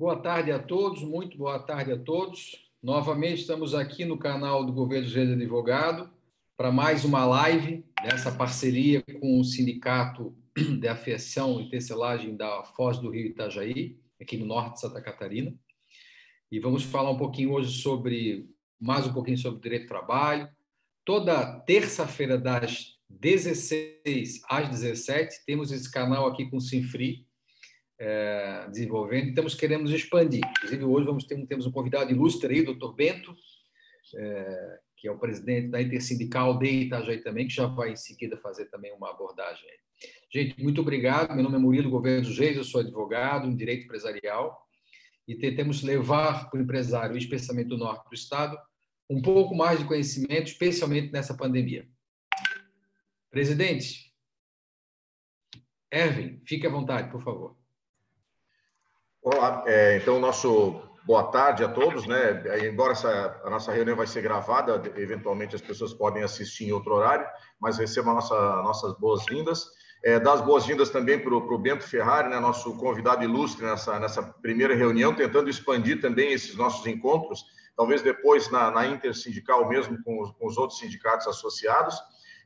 Boa tarde a todos, muito boa tarde a todos. Novamente estamos aqui no canal do Governo Reis Advogado para mais uma live dessa parceria com o Sindicato de Afiação e Tecelagem da Foz do Rio Itajaí, aqui no norte de Santa Catarina. E vamos falar um pouquinho hoje sobre, mais um pouquinho sobre direito do trabalho. Toda terça-feira, das 16 às 17, temos esse canal aqui com o Sinfri, é, desenvolvendo, e estamos queremos expandir. Inclusive, hoje vamos ter, temos um convidado ilustre aí, doutor Bento, é, que é o presidente da Intersindical de Itajaí também, que já vai em seguida fazer também uma abordagem. Gente, muito obrigado. Meu nome é Murilo Governo Reis, eu sou advogado em direito empresarial e tentamos levar para o empresário, especialmente do norte do estado, um pouco mais de conhecimento, especialmente nessa pandemia. Presidente, Erwin, fique à vontade, por favor. Olá, é, então nosso boa tarde a todos, né? Embora essa, a nossa reunião vai ser gravada, eventualmente as pessoas podem assistir em outro horário, mas recebam nossa, nossas boas-vindas. É, dar as boas-vindas também para o Bento Ferrari, né, nosso convidado ilustre nessa, nessa primeira reunião, tentando expandir também esses nossos encontros, talvez depois na, na intersindical mesmo, com os, com os outros sindicatos associados.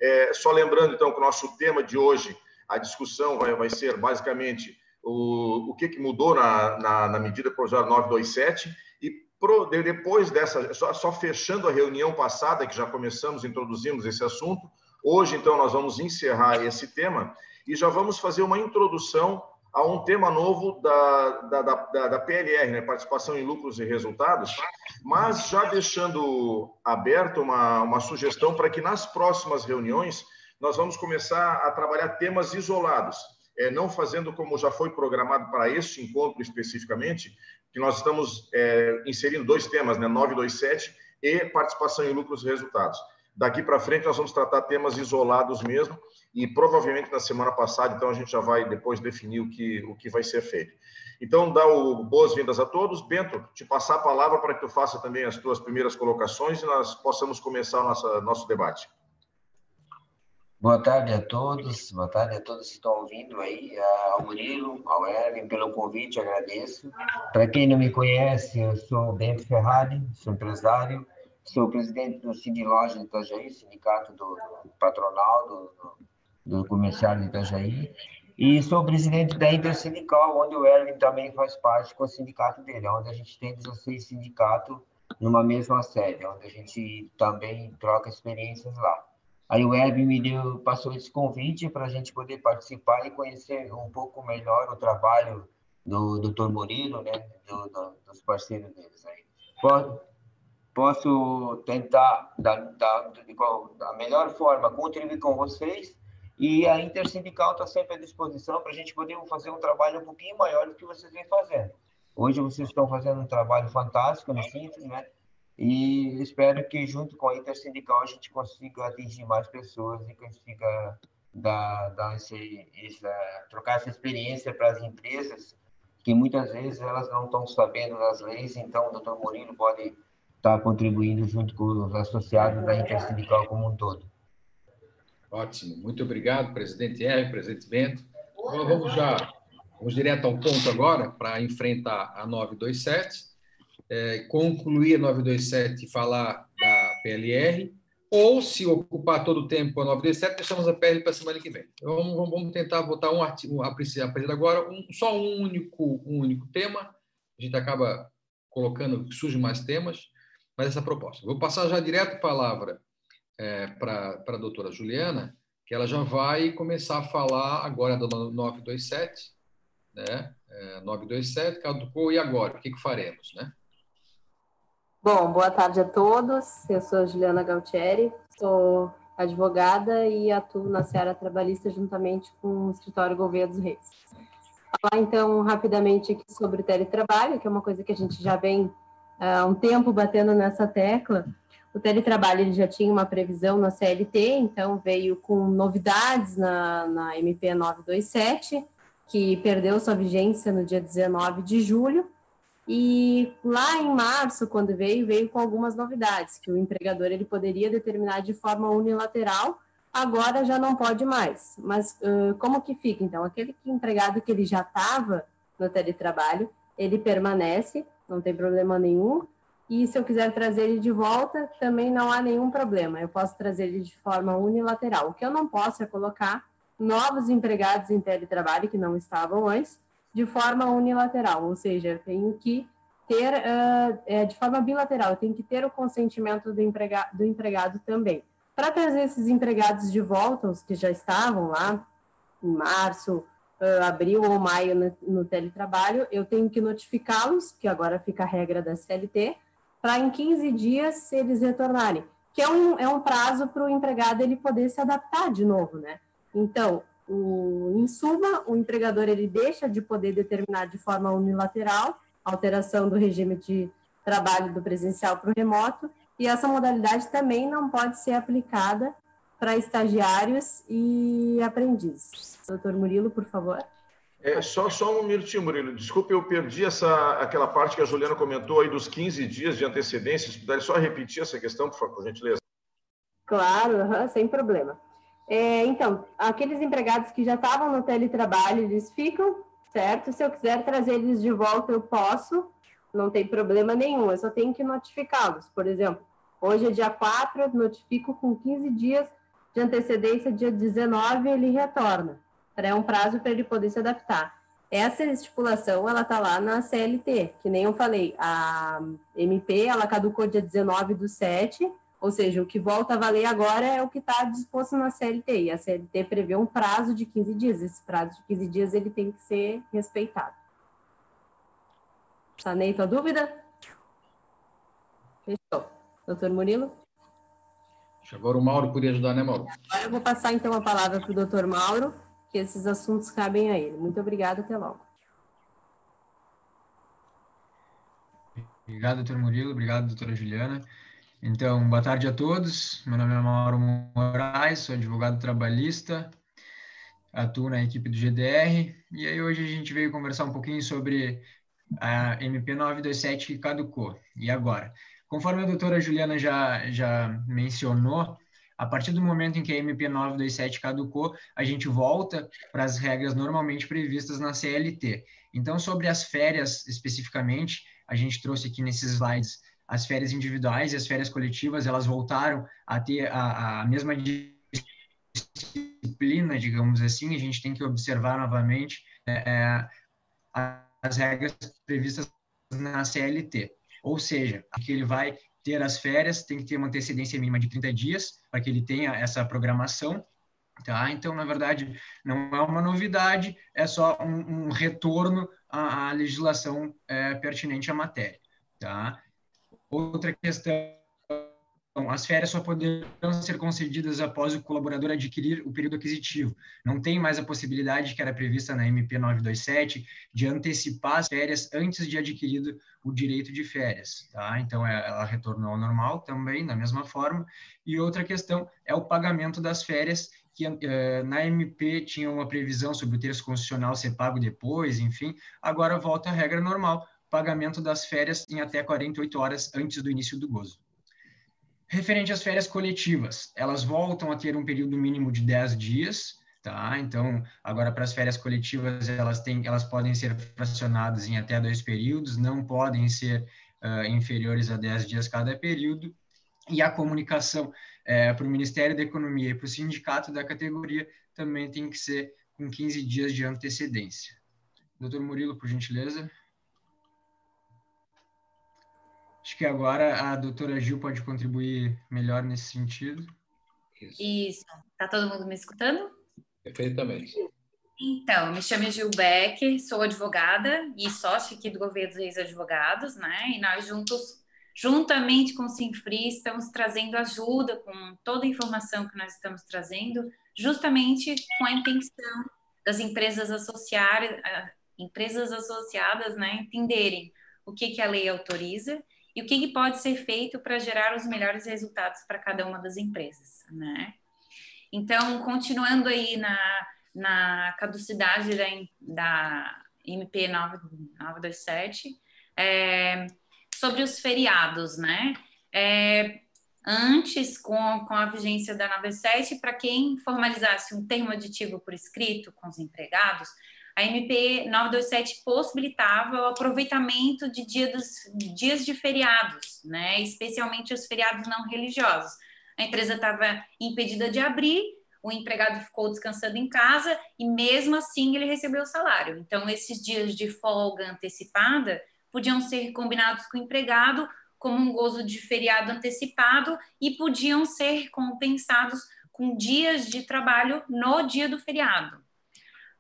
É, só lembrando, então, que o nosso tema de hoje, a discussão vai, vai ser basicamente o, o que, que mudou na, na, na medida provisória 927 e pro, depois dessa, só, só fechando a reunião passada, que já começamos, introduzimos esse assunto, hoje, então, nós vamos encerrar esse tema e já vamos fazer uma introdução a um tema novo da, da, da, da PLR, né? Participação em Lucros e Resultados, mas já deixando aberto uma, uma sugestão para que nas próximas reuniões nós vamos começar a trabalhar temas isolados é, não fazendo como já foi programado para este encontro especificamente, que nós estamos é, inserindo dois temas, né, 927 e participação em lucros e resultados. Daqui para frente nós vamos tratar temas isolados mesmo e provavelmente na semana passada, então a gente já vai depois definir o que, o que vai ser feito. Então, dá boas-vindas a todos. Bento, te passar a palavra para que tu faça também as tuas primeiras colocações e nós possamos começar o nosso, nosso debate. Boa tarde a todos, boa tarde a todos que estão ouvindo aí, ao Murilo, ao Erwin, pelo convite, agradeço. Para quem não me conhece, eu sou Bento Ferrari, sou empresário, sou presidente do Cine Loja de Itajaí, sindicato do, patronal do, do, comercial de Itajaí, e sou presidente da Intersindical, onde o Erwin também faz parte com o sindicato dele, onde a gente tem 16 sindicatos numa mesma sede, onde a gente também troca experiências lá. Aí o Web me deu, passou esse convite para a gente poder participar e conhecer um pouco melhor o trabalho do Dr. Murilo, né, do, do, dos parceiros deles aí. Posso, tentar, da, da, da melhor forma, contribuir com vocês e a Intersindical está sempre à disposição para a gente poder fazer um trabalho um pouquinho maior do que vocês vêm fazendo. Hoje vocês estão fazendo um trabalho fantástico no Simples, né? E espero que, junto com a Intersindical, a gente consiga atingir mais pessoas e consiga dar, dar esse, essa, trocar essa experiência para as empresas, que muitas vezes elas não estão sabendo das leis, então o doutor Murilo pode estar contribuindo junto com os associados da Intersindical como um todo. Ótimo, muito obrigado, presidente R, presidente Bento. Vamos já, vamos direto ao ponto agora para enfrentar a 927 é, concluir a 927 e falar da PLR, ou se ocupar todo o tempo a 927, deixamos a PL para a semana que vem. Então, vamos, vamos tentar botar um artigo, a partir agora, um, só um único, um único tema. A gente acaba colocando, surgem mais temas, mas essa é a proposta. Vou passar já direto a palavra é, para a doutora Juliana, que ela já vai começar a falar agora do 927, né? É, 927, caducou, e agora? O que, que faremos, né? Bom, boa tarde a todos. Eu sou Juliana Galtieri, sou advogada e atuo na seara trabalhista juntamente com o escritório Gouveia dos Reis. Falar então rapidamente aqui sobre o teletrabalho, que é uma coisa que a gente já vem há um tempo batendo nessa tecla. O teletrabalho ele já tinha uma previsão na CLT, então veio com novidades na, na MP 927, que perdeu sua vigência no dia 19 de julho, e lá em março, quando veio, veio com algumas novidades, que o empregador ele poderia determinar de forma unilateral, agora já não pode mais. Mas uh, como que fica, então? Aquele empregado que ele já estava no teletrabalho, ele permanece, não tem problema nenhum. E se eu quiser trazer ele de volta, também não há nenhum problema. Eu posso trazer ele de forma unilateral. O que eu não posso é colocar novos empregados em teletrabalho que não estavam antes, de forma unilateral, ou seja, eu tenho que ter, uh, é, de forma bilateral, eu tenho que ter o consentimento do, emprega do empregado também. Para trazer esses empregados de volta, os que já estavam lá em março, uh, abril ou maio no, no teletrabalho, eu tenho que notificá-los, que agora fica a regra da CLT, para em 15 dias eles retornarem, que é um, é um prazo para o empregado ele poder se adaptar de novo, né? Então, o, em suma, o empregador ele deixa de poder determinar de forma unilateral a alteração do regime de trabalho do presencial para o remoto, e essa modalidade também não pode ser aplicada para estagiários e aprendizes. Doutor Murilo, por favor. É, só, só um minutinho, Murilo. Desculpe, eu perdi essa, aquela parte que a Juliana comentou aí dos 15 dias de antecedência. Se puder só repetir essa questão, por favor, por gentileza. Claro, sem problema. É, então, aqueles empregados que já estavam no teletrabalho, eles ficam, certo? Se eu quiser trazer eles de volta, eu posso, não tem problema nenhum, eu só tenho que notificá-los. Por exemplo, hoje é dia 4, eu notifico com 15 dias de antecedência, dia 19 ele retorna. É um prazo para ele poder se adaptar. Essa estipulação, ela está lá na CLT, que nem eu falei, a MP, ela caducou dia 19 do 7, ou seja, o que volta a valer agora é o que está disposto na CLT. E a CLT prevê um prazo de 15 dias. Esse prazo de 15 dias ele tem que ser respeitado. Sanei tua dúvida? Fechou. Doutor Murilo? Agora o Mauro podia ajudar, né, Mauro? Agora eu vou passar então a palavra para o doutor Mauro, que esses assuntos cabem a ele. Muito obrigada, até logo. Obrigado, doutor Murilo. Obrigado, doutora Juliana. Então, boa tarde a todos. Meu nome é Mauro Moraes, sou advogado trabalhista, atuo na equipe do GDR. E aí hoje a gente veio conversar um pouquinho sobre a MP 927 que caducou. E agora? Conforme a doutora Juliana já, já mencionou, a partir do momento em que a MP 927 caducou, a gente volta para as regras normalmente previstas na CLT. Então, sobre as férias especificamente, a gente trouxe aqui nesses slides as férias individuais e as férias coletivas, elas voltaram a ter a, a mesma disciplina, digamos assim, a gente tem que observar novamente é, é as regras previstas na CLT. Ou seja, que ele vai ter as férias, tem que ter uma antecedência mínima de 30 dias para que ele tenha essa programação. Tá? Então, na verdade, não é uma novidade, é só um, um retorno à, à legislação é, pertinente à matéria. Tá? Outra questão, as férias só poderão ser concedidas após o colaborador adquirir o período aquisitivo. Não tem mais a possibilidade que era prevista na MP 927 de antecipar as férias antes de adquirido o direito de férias, tá? Então é, ela retornou ao normal também da mesma forma. E outra questão é o pagamento das férias que eh, na MP tinha uma previsão sobre o terço constitucional ser pago depois, enfim, agora volta à regra normal pagamento das férias em até 48 horas antes do início do gozo. Referente às férias coletivas, elas voltam a ter um período mínimo de 10 dias, tá? Então, agora para as férias coletivas, elas têm, elas podem ser fracionadas em até dois períodos, não podem ser uh, inferiores a 10 dias cada período, e a comunicação é, para o Ministério da Economia e para o sindicato da categoria também tem que ser com 15 dias de antecedência. Doutor Murilo, por gentileza. Acho que agora a doutora Gil pode contribuir melhor nesse sentido. Isso. Está todo mundo me escutando? Perfeitamente. Então, me chamo Gil Becker, sou advogada e sócia aqui do Governo dos Reis Advogados, né? E nós juntos, juntamente com o Sinfri, estamos trazendo ajuda com toda a informação que nós estamos trazendo, justamente com a intenção das empresas associadas, empresas associadas, né, entenderem o que, que a lei autoriza e o que, que pode ser feito para gerar os melhores resultados para cada uma das empresas, né? Então, continuando aí na, na caducidade da, da MP 927, é, sobre os feriados, né? É, antes, com, com a vigência da 97, para quem formalizasse um termo aditivo por escrito com os empregados, a MP 927 possibilitava o aproveitamento de dia dos, dias de feriados, né? especialmente os feriados não religiosos. A empresa estava impedida de abrir, o empregado ficou descansando em casa e mesmo assim ele recebeu o salário. Então, esses dias de folga antecipada podiam ser combinados com o empregado como um gozo de feriado antecipado e podiam ser compensados com dias de trabalho no dia do feriado.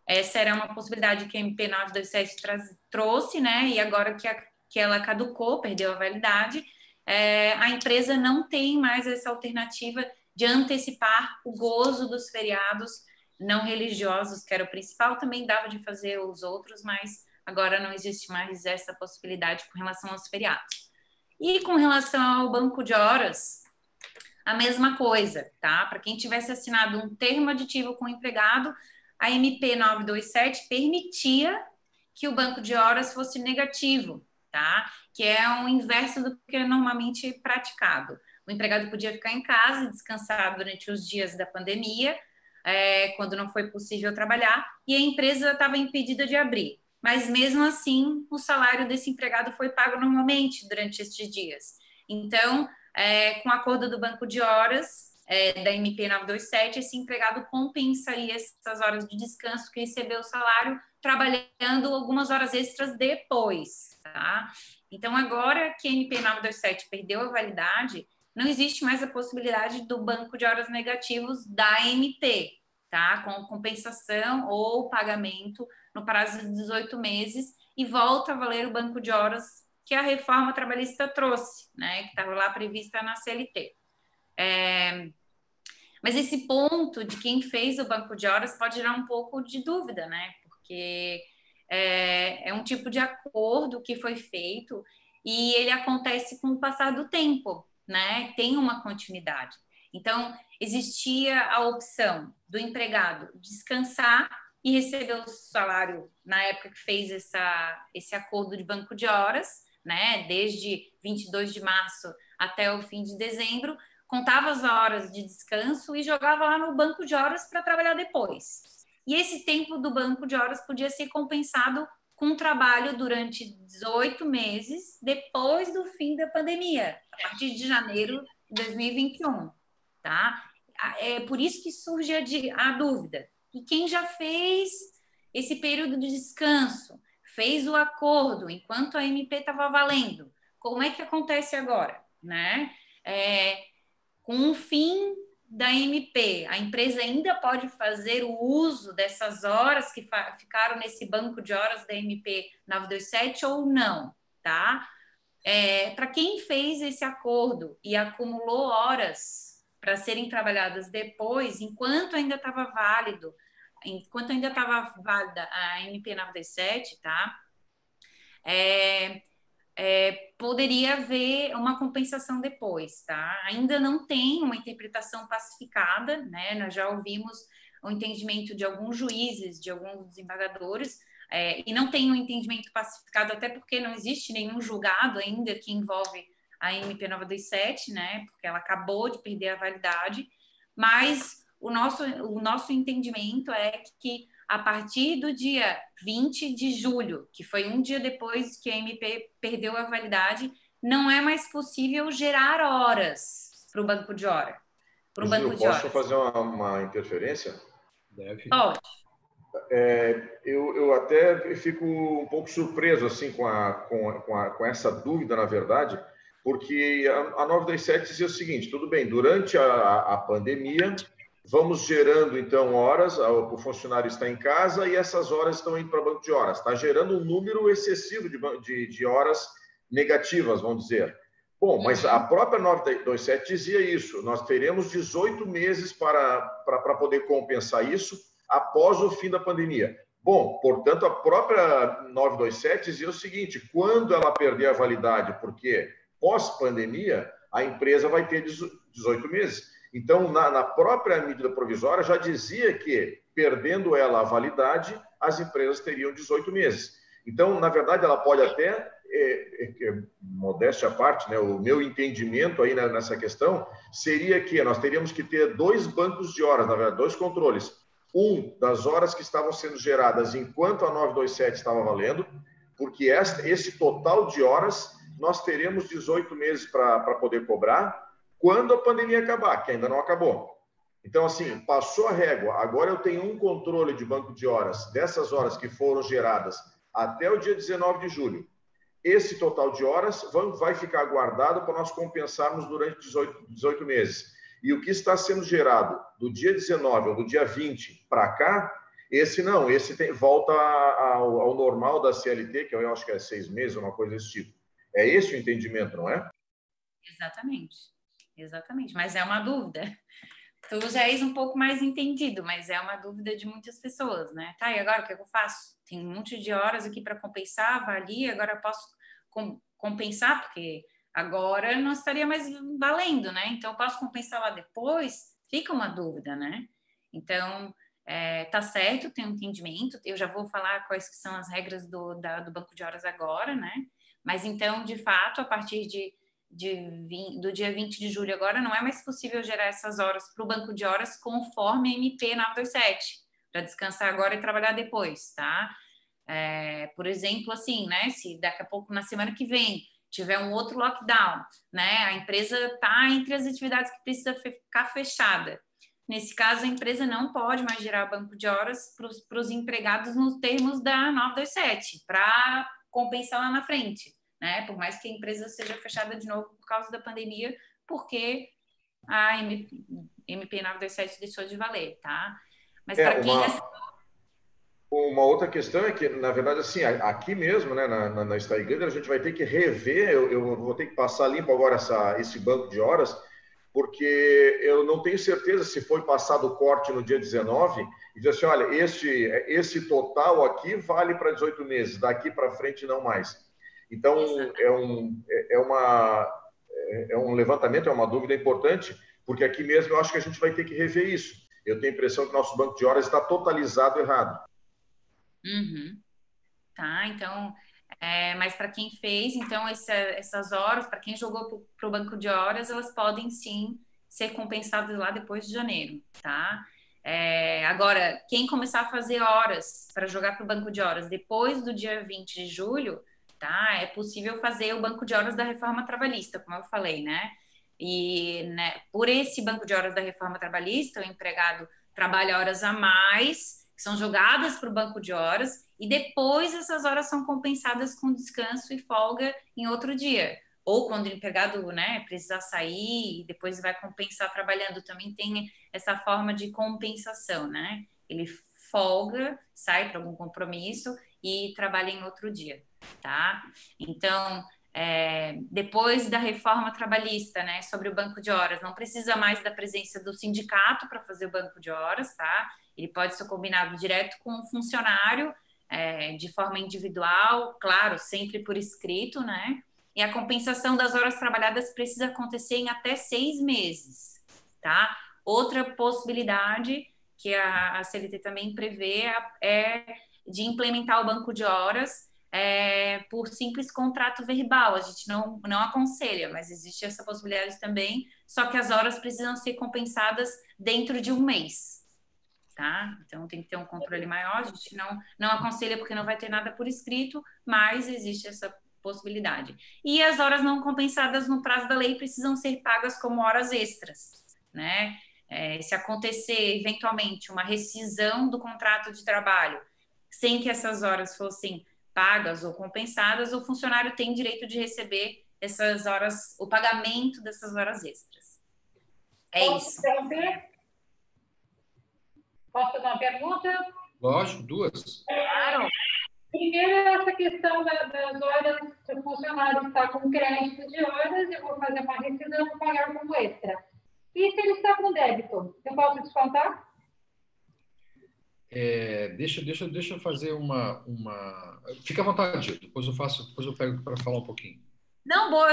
Essa era uma possibilidade que a MP 927 trouxe, né? E agora que, a, que ela caducou, perdeu a validade, é, a empresa não tem mais essa alternativa de antecipar o gozo dos feriados não religiosos, que era o principal, também dava de fazer os outros, mas agora não existe mais essa possibilidade com relação aos feriados. E com relação ao banco de horas, a mesma coisa, tá? Para quem tivesse assinado um termo aditivo com o empregado, a MP 927 permitia que o banco de horas fosse negativo, tá? Que é o inverso do que é normalmente praticado. O empregado podia ficar em casa e descansar durante os dias da pandemia, é, quando não foi possível trabalhar, e a empresa estava impedida de abrir mas mesmo assim o salário desse empregado foi pago normalmente durante estes dias. Então, é, com o acordo do banco de horas é, da MP 927, esse empregado compensaria essas horas de descanso que recebeu o salário trabalhando algumas horas extras depois, tá? Então, agora que a MP 927 perdeu a validade, não existe mais a possibilidade do banco de horas negativos da MP, tá? Com compensação ou pagamento no prazo de 18 meses e volta a valer o banco de horas que a reforma trabalhista trouxe, né, que estava lá prevista na CLT. É, mas esse ponto de quem fez o banco de horas pode gerar um pouco de dúvida, né, porque é, é um tipo de acordo que foi feito e ele acontece com o passar do tempo, né, tem uma continuidade. Então, existia a opção do empregado descansar e recebeu o salário na época que fez essa, esse acordo de banco de horas, né, desde 22 de março até o fim de dezembro, contava as horas de descanso e jogava lá no banco de horas para trabalhar depois. E esse tempo do banco de horas podia ser compensado com trabalho durante 18 meses depois do fim da pandemia, a partir de janeiro de 2021, tá? É por isso que surge a, a dúvida e quem já fez esse período de descanso, fez o acordo enquanto a MP estava valendo, como é que acontece agora, né? É, com o fim da MP, a empresa ainda pode fazer o uso dessas horas que ficaram nesse banco de horas da MP 927 ou não, tá? É, Para quem fez esse acordo e acumulou horas para serem trabalhadas depois, enquanto ainda estava válido enquanto ainda estava válida a MP 97, tá? É, é, poderia haver uma compensação depois, tá? Ainda não tem uma interpretação pacificada, né? Nós já ouvimos o entendimento de alguns juízes, de alguns desembargadores, é, e não tem um entendimento pacificado, até porque não existe nenhum julgado ainda que envolve a MP 927, né? Porque ela acabou de perder a validade, mas o nosso, o nosso entendimento é que a partir do dia 20 de julho, que foi um dia depois que a MP perdeu a validade, não é mais possível gerar horas para o banco de hora. Para o banco de posso fazer uma, uma interferência? Deve. Pode. É, eu, eu até fico um pouco surpreso assim com, a, com, com, a, com essa dúvida, na verdade, porque a, a 927 dizia o seguinte: tudo bem, durante a, a pandemia, Vamos gerando, então, horas, o funcionário está em casa e essas horas estão indo para banco de horas. Está gerando um número excessivo de, de, de horas negativas, vamos dizer. Bom, mas a própria 927 dizia isso. Nós teremos 18 meses para, para, para poder compensar isso após o fim da pandemia. Bom, portanto, a própria 927 dizia o seguinte: quando ela perder a validade, porque pós-pandemia, a empresa vai ter 18 meses. Então, na, na, própria medida provisória, já dizia que, perdendo ela a validade, as empresas teriam 18 meses. Então, na verdade, ela pode até é, é, é, modéstia à parte, né, o meu entendimento aí nessa questão seria que nós teríamos que ter dois bancos de horas, na verdade, dois controles. Um das horas que estavam sendo geradas enquanto a 927 estava valendo, porque esta, esse total de horas nós teremos 18 meses para poder cobrar quando a pandemia acabar, que ainda não acabou. Então, assim, passou a régua, agora eu tenho um controle de banco de horas dessas horas que foram geradas até o dia 19 de julho. Esse total de horas vai ficar guardado para nós compensarmos durante 18, 18 meses. E o que está sendo gerado do dia 19 ou do dia 20 para cá, esse não, esse tem, volta ao, ao, normal da CLT, que eu acho que é seis meses, uma coisa desse tipo. É esse o entendimento, não é? Exatamente, exatamente. Mas é uma dúvida. Tu já és um pouco mais entendido, mas é uma dúvida de muitas pessoas, né? Tá, e agora o que eu faço? Tem um monte de horas aqui para compensar, avalia, agora posso com, compensar, porque agora não estaria mais valendo, né? Então, posso compensar lá depois? Fica uma dúvida, né? Então, é, tá certo, tem um entendimento, eu já vou falar quais são as regras do, da, do banco de horas agora, né? Mas então, de fato, a partir de de 20, do dia 20 de julho agora, não é mais possível gerar essas horas para o banco de horas conforme a MP 927, para descansar agora e trabalhar depois, tá? É, por exemplo, assim, né? Se daqui a pouco, na semana que vem, tiver um outro lockdown, né? A empresa está entre as atividades que precisa ficar fechada. Nesse caso, a empresa não pode mais gerar banco de horas para os empregados nos termos da 927, para compensar lá na frente né? Por mais que a empresa seja fechada de novo por causa da pandemia, porque a MP, MP 927 deixou de valer, tá? Mas é, para quem uma, uma outra questão é que, na verdade, assim, aqui mesmo, né, na, na, na a gente vai ter que rever, eu, eu, vou ter que passar limpo agora essa, esse banco de horas, porque eu não tenho certeza se foi passado o corte no dia 19 e dizer assim, olha, este, esse total aqui vale para 18 meses, daqui para frente não mais. Então, é um, é, é, uma, é, é um levantamento, é uma dúvida importante, porque aqui mesmo eu acho que a gente vai ter que rever isso. Eu tenho a impressão que nosso banco de horas está totalizado errado. Uhum. Tá, então, é, mas para quem fez, então, essa, essas horas, para quem jogou para o banco de horas, elas podem sim ser compensadas lá depois de janeiro, tá? É, agora, quem começar a fazer horas para jogar para o banco de horas depois do dia 20 de julho, tá? É possível fazer o banco de horas da reforma trabalhista, como eu falei, né? E né, por esse banco de horas da reforma trabalhista, o empregado trabalha horas a mais, que são jogadas para o banco de horas, e depois essas horas são compensadas com descanso e folga em outro dia. Ou quando o empregado né, precisar sair e depois vai compensar trabalhando, também tem essa forma de compensação, né? Ele folga, sai para algum compromisso e trabalha em outro dia tá? Então, é, depois da reforma trabalhista, né, sobre o banco de horas, não precisa mais da presença do sindicato para fazer o banco de horas, tá? Ele pode ser combinado direto com o funcionário, é, de forma individual, claro, sempre por escrito, né? E a compensação das horas trabalhadas precisa acontecer em até seis meses, tá? Outra possibilidade que a, a CLT também prevê é de implementar o banco de horas é, por simples contrato verbal. A gente não, não aconselha, mas existe essa possibilidade também. Só que as horas precisam ser compensadas dentro de um mês. Tá? Então tem que ter um controle maior. A gente não, não aconselha porque não vai ter nada por escrito, mas existe essa possibilidade. E as horas não compensadas no prazo da lei precisam ser pagas como horas extras, né? É, se acontecer eventualmente uma rescisão do contrato de trabalho sem que essas horas fossem pagas ou compensadas, o funcionário tem direito de receber essas horas, o pagamento dessas horas extras. É Posso isso. Interromper? Posso fazer uma pergunta? Lógico, duas. Claro. Primeiro, essa questão das horas, se o funcionário está com crédito de horas, eu vou fazer uma rescisão e pagar como extra. E se ele está com débito, eu posso descontar? É, deixa, deixa, deixa eu fazer uma, uma. Fica à vontade, depois eu faço, depois eu pego para falar um pouquinho. Não, boa,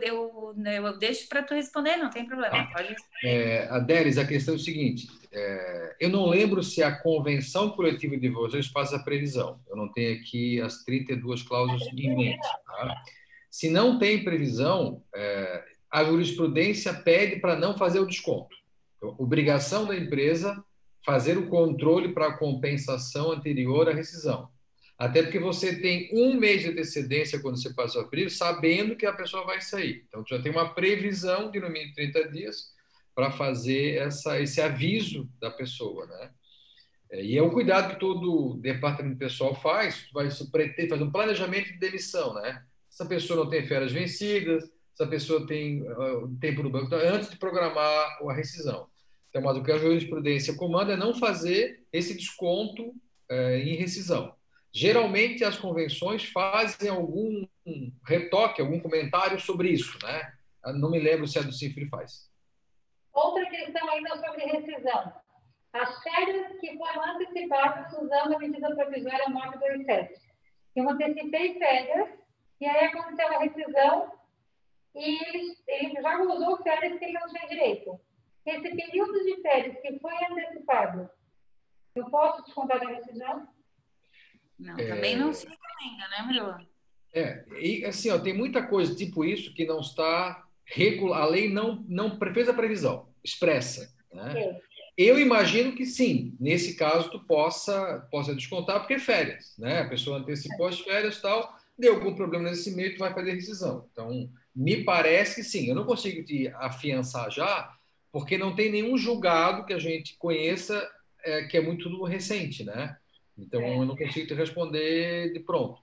eu, eu, eu deixo para tu responder, não tem problema. Pode é, Adélis, a questão é o seguinte: é, eu não lembro se a convenção coletiva de vocês faz a previsão. Eu não tenho aqui as 32 cláusulas em mente. Tá? Se não tem previsão, é, a jurisprudência pede para não fazer o desconto. Então, obrigação da empresa fazer o controle para a compensação anterior à rescisão. Até porque você tem um mês de antecedência quando você passa o período, sabendo que a pessoa vai sair. Então, já tem uma previsão de no mínimo 30 dias para fazer essa, esse aviso da pessoa, né? É, e é um cuidado que todo departamento pessoal faz, vai pretender fazer um planejamento de demissão, né? Se a pessoa não tem férias vencidas, se a pessoa tem uh, tempo no banco, então, antes de programar a rescisão. Então, mas o que a jurisprudência comanda é não fazer esse desconto uh, em rescisão. Geralmente as convenções fazem algum retoque, algum comentário sobre isso, né? Não me lembro se a do Cifre faz. Outra questão ainda sobre rescisão. As férias que foram antecipadas usando a medida provisória 927. Eu antecipei férias e aí aconteceu a rescisão e ele, ele já usou férias que ele não tinha direito. Esse período de férias que foi antecipado, eu posso descontar da rescisão? Não, é... também não se recomenda, né, Murilo? É, e assim, ó, tem muita coisa tipo isso que não está regula, a lei não não fez a previsão expressa, né? Eu imagino que sim, nesse caso tu possa possa descontar porque é férias, né? A pessoa antecipou as férias tal, deu algum problema nesse meio, tu vai fazer rescisão. Então, me parece que sim. Eu não consigo te afiançar já, porque não tem nenhum julgado que a gente conheça é, que é muito recente, né? Então, é. eu não consigo te responder de pronto.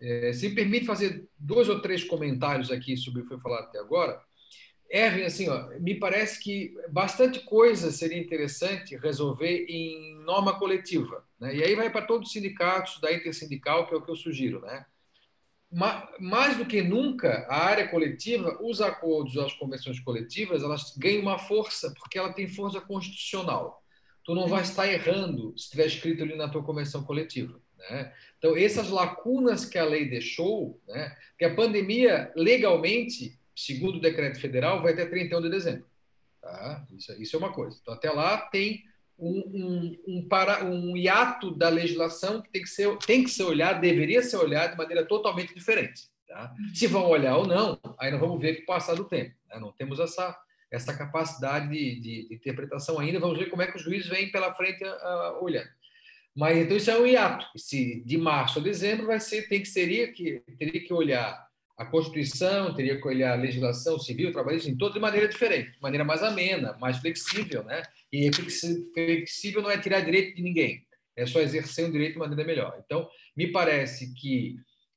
É, se me permite fazer dois ou três comentários aqui sobre o que foi falado até agora. Erwin, assim, ó, me parece que bastante coisa seria interessante resolver em norma coletiva. Né? E aí vai para todos os sindicatos da intersindical, que é o que eu sugiro. Né? Mais do que nunca, a área coletiva, os acordos, as convenções coletivas, elas ganham uma força, porque ela tem força constitucional tu não vai estar errando se estiver escrito ali na tua convenção coletiva. Né? Então, essas lacunas que a lei deixou, né? que a pandemia, legalmente, segundo o decreto federal, vai até 31 de dezembro. Tá? Isso, isso é uma coisa. Então, até lá tem um, um, um, para, um hiato da legislação que tem que, ser, tem que ser olhado, deveria ser olhado de maneira totalmente diferente. Tá? Se vão olhar ou não, aí nós vamos ver com o passar do tempo. Né? Não temos essa, essa capacidade de, de, de, interpretação ainda. Vamos ver como é que os juízes vêm pela frente uh, olhando. Mas então isso é um hiato. Se de março a dezembro vai ser, tem que seria que teria que olhar a Constituição, teria a legislação civil, trabalhista, em toda de maneira diferente, de maneira mais amena, mais flexível, né? E flexível não é tirar direito de ninguém, é só exercer um direito de maneira melhor. Então, me parece que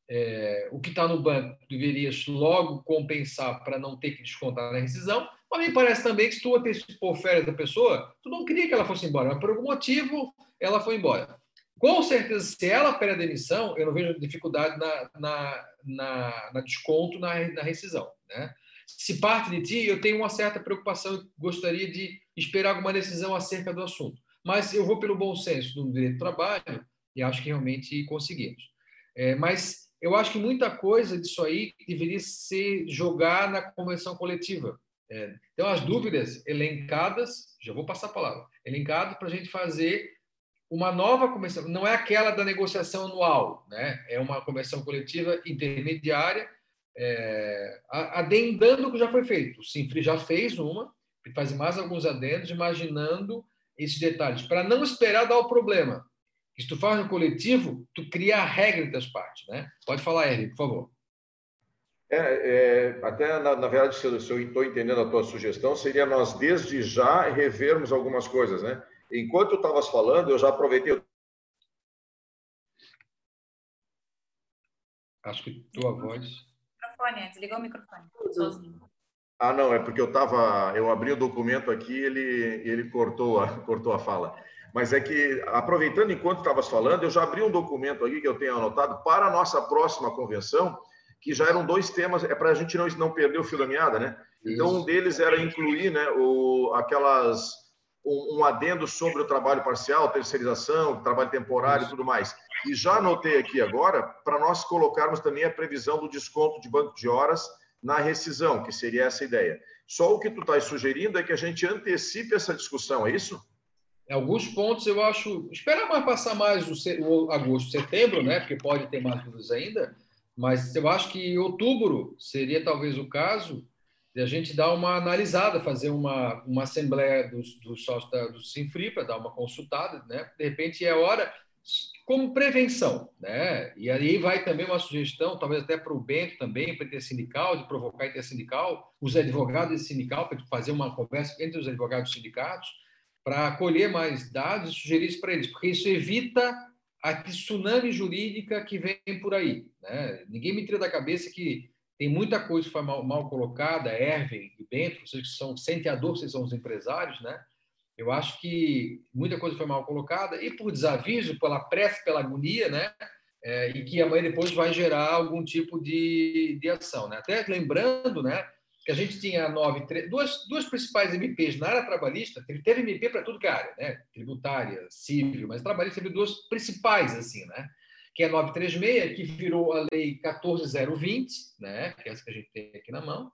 é, o que está no banco deveria logo compensar para não ter que descontar na rescisão, mas me parece também que se tu antecipou férias da pessoa, tu não queria que ela fosse embora, mas por algum motivo ela foi embora. Com certeza, se ela pede a demissão, eu não vejo dificuldade na, na, na, na desconto na, na rescisão. Né? Se parte de ti, eu tenho uma certa preocupação, gostaria de esperar alguma decisão acerca do assunto. Mas eu vou pelo bom senso do direito do trabalho e acho que realmente conseguimos. É, mas eu acho que muita coisa disso aí deveria ser jogar na convenção coletiva. É, então, as dúvidas elencadas, já vou passar a palavra, elencadas para a gente fazer uma nova convenção, não é aquela da negociação anual, né? é uma convenção coletiva intermediária, é, adendando o que já foi feito. O Sinfri já fez uma, faz mais alguns adendos, imaginando esses detalhes, para não esperar dar o problema. Se tu faz no coletivo, tu cria a regra das partes. Né? Pode falar, Eric, por favor. É, é, até, na, na verdade, se eu estou entendendo a tua sugestão, seria nós, desde já, revermos algumas coisas, né? Enquanto tu estavas falando, eu já aproveitei... Acho que tua voz... Microfone, desligou o microfone, sozinho. Ah, não, é porque eu estava... Eu abri o documento aqui ele ele cortou a, cortou a fala. Mas é que, aproveitando enquanto estavas falando, eu já abri um documento aqui que eu tenho anotado para a nossa próxima convenção, que já eram dois temas, é para a gente não, não perder o fio da meada, né? Então, um deles era incluir né, o, aquelas, um, um adendo sobre o trabalho parcial, terceirização, trabalho temporário e tudo mais. E já anotei aqui agora para nós colocarmos também a previsão do desconto de banco de horas na rescisão, que seria essa ideia. Só o que tu estás sugerindo é que a gente antecipe essa discussão, é isso? Alguns pontos eu acho. Espera mais passar mais o, o agosto, setembro, né? Porque pode ter mais dúvidas ainda. Mas eu acho que outubro seria talvez o caso de a gente dar uma analisada, fazer uma, uma assembleia dos, dos sócios do Sinfri para dar uma consultada, né? De repente é hora como prevenção, né? E aí vai também uma sugestão, talvez até para o Bento também, para sindical, de provocar sindical, os advogados de sindical, para fazer uma conversa entre os advogados sindicatos, para colher mais dados e sugerir isso para eles, porque isso evita a tsunami jurídica que vem por aí. Né? Ninguém me tira da cabeça que tem muita coisa que foi mal, mal colocada, Erwin e Bento, vocês que são senteadores, vocês são os empresários, né? Eu acho que muita coisa foi mal colocada e por desaviso, pela pressa, pela agonia, né? É, e que amanhã depois vai gerar algum tipo de, de ação, né? Até lembrando, né? Que a gente tinha nove, duas, duas principais MPs na área trabalhista, teve, teve MP para tudo que é área, né? Tributária, civil, mas trabalhista teve duas principais, assim, né? Que é a 936, que virou a lei 14020, né? Que é essa que a gente tem aqui na mão,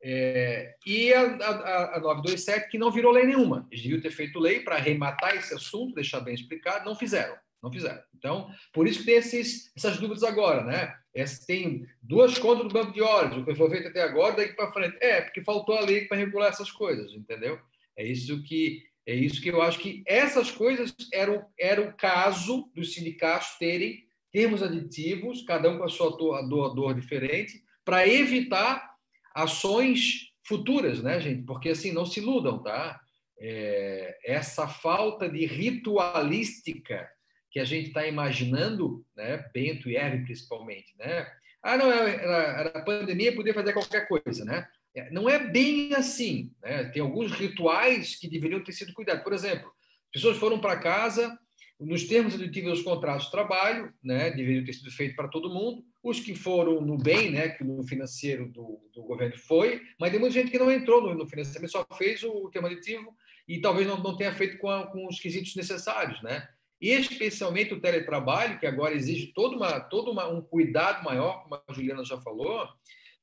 é, e a, a, a 927, que não virou lei nenhuma. Eles deviam ter feito lei para arrematar esse assunto, deixar bem explicado, não fizeram. Não fizeram. Então, por isso que tem esses, essas dúvidas agora, né? Esse, tem duas contas do banco de horas, o que foi feito até agora, daqui para frente. É, porque faltou a lei para regular essas coisas, entendeu? É isso que é isso que eu acho que essas coisas eram era o caso dos sindicatos terem termos aditivos, cada um com a sua dor, dor diferente, para evitar ações futuras, né, gente? Porque assim, não se iludam, tá? É, essa falta de ritualística que a gente está imaginando, né, Bento e Herve principalmente, né? Ah, não, era, era pandemia, podia fazer qualquer coisa, né? É, não é bem assim, né? Tem alguns rituais que deveriam ter sido cuidados. Por exemplo, pessoas foram para casa, nos termos aditivos dos contratos de trabalho, né, deveriam ter sido feito para todo mundo. Os que foram no bem, né, que no financeiro do, do governo foi, mas tem muita gente que não entrou no, no financiamento, só fez o termo aditivo e talvez não, não tenha feito com, a, com os quesitos necessários, né? E especialmente o teletrabalho, que agora exige todo, uma, todo uma, um cuidado maior, como a Juliana já falou,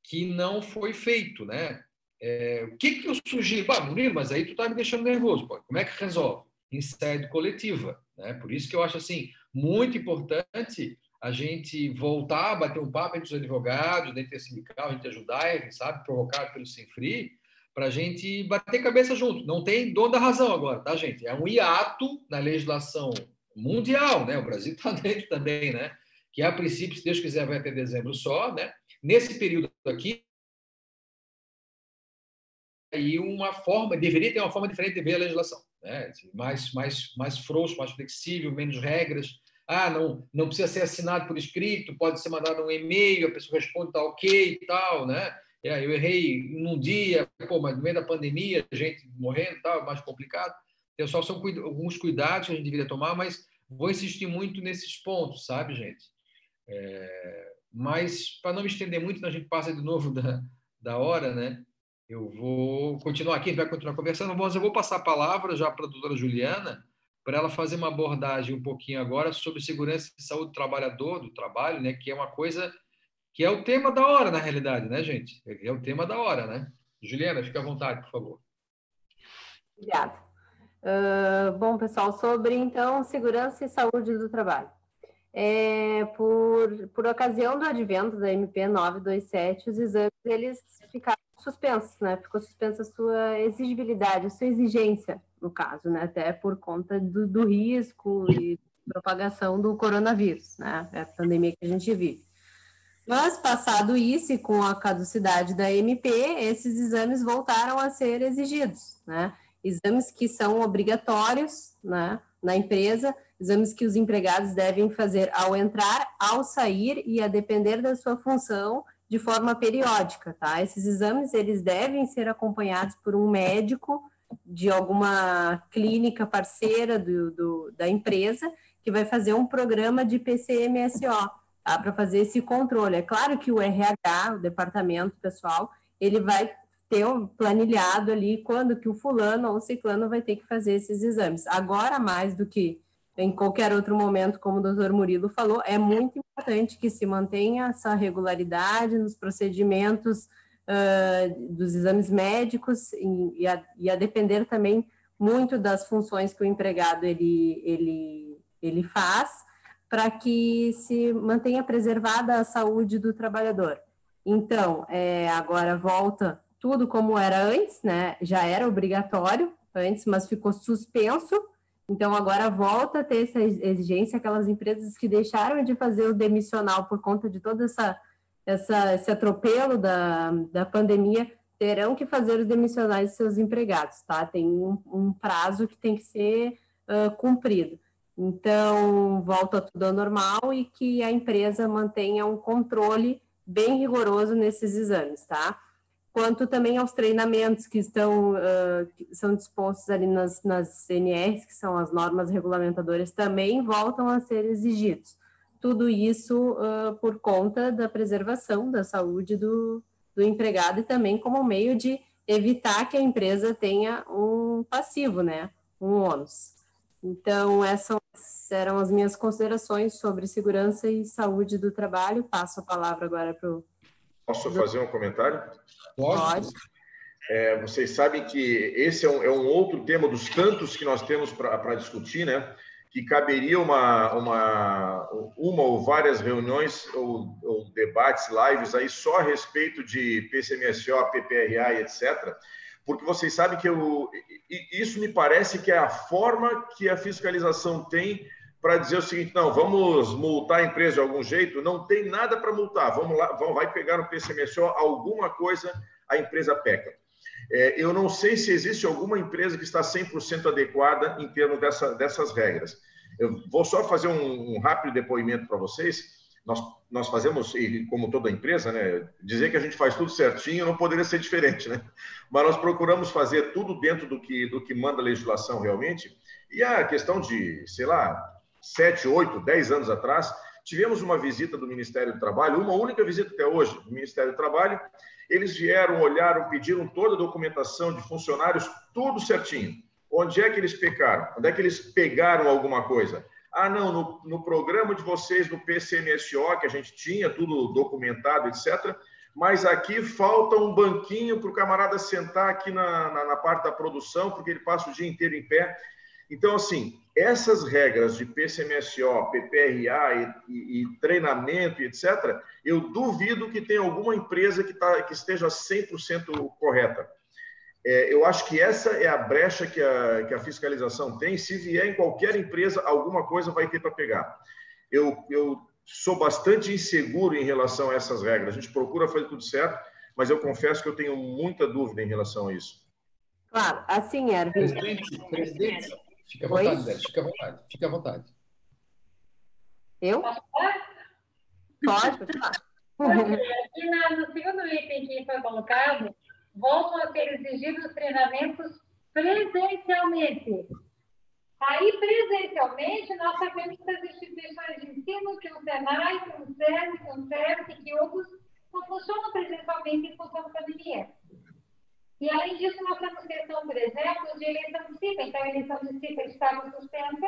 que não foi feito, né? É, o que, que eu sugiro? Bah, Murilo, mas aí tu está me deixando nervoso. Pô. Como é que resolve? Em sede coletiva. Né? Por isso que eu acho assim muito importante a gente voltar a bater um papo entre os advogados, dentro do sindical, a gente ajudar, sabe, provocado pelo Sinfri, para a gente bater cabeça junto. Não tem dono da razão agora, tá, gente? É um hiato na legislação mundial, né? O Brasil está dentro também, né? Que a princípio, se Deus quiser, vai até dezembro só, né? Nesse período aqui, aí uma forma, deveria ter uma forma diferente de ver a legislação né? mais, mais, mais frouxo, mais flexível, menos regras. Ah, não, não precisa ser assinado por escrito, pode ser mandado um e-mail, a pessoa responde, tá ok e tal, né? Eu errei num dia, pô, mas no meio da pandemia, gente morrendo tal, mais complicado. Então, só são alguns cuidados que a gente deveria tomar, mas vou insistir muito nesses pontos, sabe, gente? É, mas, para não me estender muito, a gente passa de novo da, da hora, né? Eu vou continuar aqui, vai continuar conversando, mas eu vou passar a palavra já para a doutora Juliana, para ela fazer uma abordagem um pouquinho agora sobre segurança e saúde do trabalhador, do trabalho, né, que é uma coisa que é o tema da hora, na realidade, né, gente? É o tema da hora, né? Juliana, fique à vontade, por favor. Obrigada. Uh, bom, pessoal, sobre, então, segurança e saúde do trabalho. É, por, por ocasião do advento da MP 927, os exames eles ficaram suspensos, né? Ficou suspensa a sua exigibilidade, a sua exigência, no caso, né? Até por conta do, do risco e propagação do coronavírus, né? É a pandemia que a gente vive. Mas, passado isso e com a caducidade da MP, esses exames voltaram a ser exigidos, né? Exames que são obrigatórios, né? Na empresa, exames que os empregados devem fazer ao entrar, ao sair e a depender da sua função de forma periódica, tá? Esses exames, eles devem ser acompanhados por um médico de alguma clínica parceira do, do da empresa, que vai fazer um programa de PCMSO, tá? Para fazer esse controle. É claro que o RH, o departamento pessoal, ele vai ter um planilhado ali quando que o fulano ou o ciclano vai ter que fazer esses exames. Agora, mais do que em qualquer outro momento, como o doutor Murilo falou, é muito importante que se mantenha essa regularidade nos procedimentos uh, dos exames médicos e, e, a, e, a, depender também muito das funções que o empregado ele, ele, ele faz, para que se mantenha preservada a saúde do trabalhador. Então, é, agora volta tudo como era antes, né? Já era obrigatório antes, mas ficou suspenso. Então, agora volta a ter essa exigência, aquelas empresas que deixaram de fazer o demissional por conta de todo essa, essa, esse atropelo da, da pandemia, terão que fazer os demissionais de seus empregados, tá? Tem um, um prazo que tem que ser uh, cumprido. Então, volta tudo ao normal e que a empresa mantenha um controle bem rigoroso nesses exames, tá? Quanto também aos treinamentos que estão uh, que são dispostos ali nas, nas CNRs, que são as normas regulamentadoras, também voltam a ser exigidos. Tudo isso uh, por conta da preservação da saúde do, do empregado e também como meio de evitar que a empresa tenha um passivo, né? Um ônus. Então, essas eram as minhas considerações sobre segurança e saúde do trabalho. Passo a palavra agora para o. Posso fazer um comentário? Pode. É, vocês sabem que esse é um, é um, outro tema dos tantos que nós temos para discutir, né? Que caberia uma, uma, uma ou várias reuniões ou, ou debates, lives aí só a respeito de PCMSO, PPRA e etc porque vocês sabem que eu, isso me parece que é a forma que a fiscalização tem para dizer o seguinte: não, vamos multar a empresa de algum jeito, não tem nada para multar, vamos lá, vai pegar no PCMSO, alguma coisa a empresa peca. É, eu não sei se existe alguma empresa que está 100% adequada em termos dessa, dessas regras. Eu vou só fazer um, um rápido depoimento para vocês nós, nós fazemos, e como toda empresa, né, dizer que a gente faz tudo certinho não poderia ser diferente, né? Mas nós procuramos fazer tudo dentro do que, do que manda a legislação realmente. E a questão de, sei lá, sete, oito, dez anos atrás, tivemos uma visita do Ministério do Trabalho, uma única visita até hoje do Ministério do Trabalho. Eles vieram, olharam, pediram toda a documentação de funcionários, tudo certinho. Onde é que eles pecaram? Onde é que eles pegaram alguma coisa? Ah, não, no, no programa de vocês do PCMSO, que a gente tinha tudo documentado, etc., mas aqui falta um banquinho para o camarada sentar aqui na, na, na, parte da produção, porque ele passa o dia inteiro em pé. Então, assim, essas regras de PCMSO, PPRA e, e, e treinamento, etc., eu duvido que tenha alguma empresa que, tá, que esteja 100% correta. É, eu acho que essa é a brecha que a, que a fiscalização tem. Se vier em qualquer empresa, alguma coisa vai ter para pegar. Eu, eu sou bastante inseguro em relação a essas regras. A gente procura fazer tudo certo, mas eu confesso que eu tenho muita dúvida em relação a isso. Claro, assim, Erwin. Presidente, presidente, fica à vontade, Zé, fica à vontade, fica à vontade. Eu? Pode, pode falar. Aqui no segundo item que foi colocado, voltam a ser exigidos treinamentos presencialmente. Aí, presencialmente, nós sabemos que as instituições de ensino, que o SENAI, que o SESI, que o SESI, que outros, não funcionam presencialmente em função da pandemia. E, além disso, nós temos questão, por exemplo, de eleição de CIPA. Então, a eleição de CIPA estava suspensa,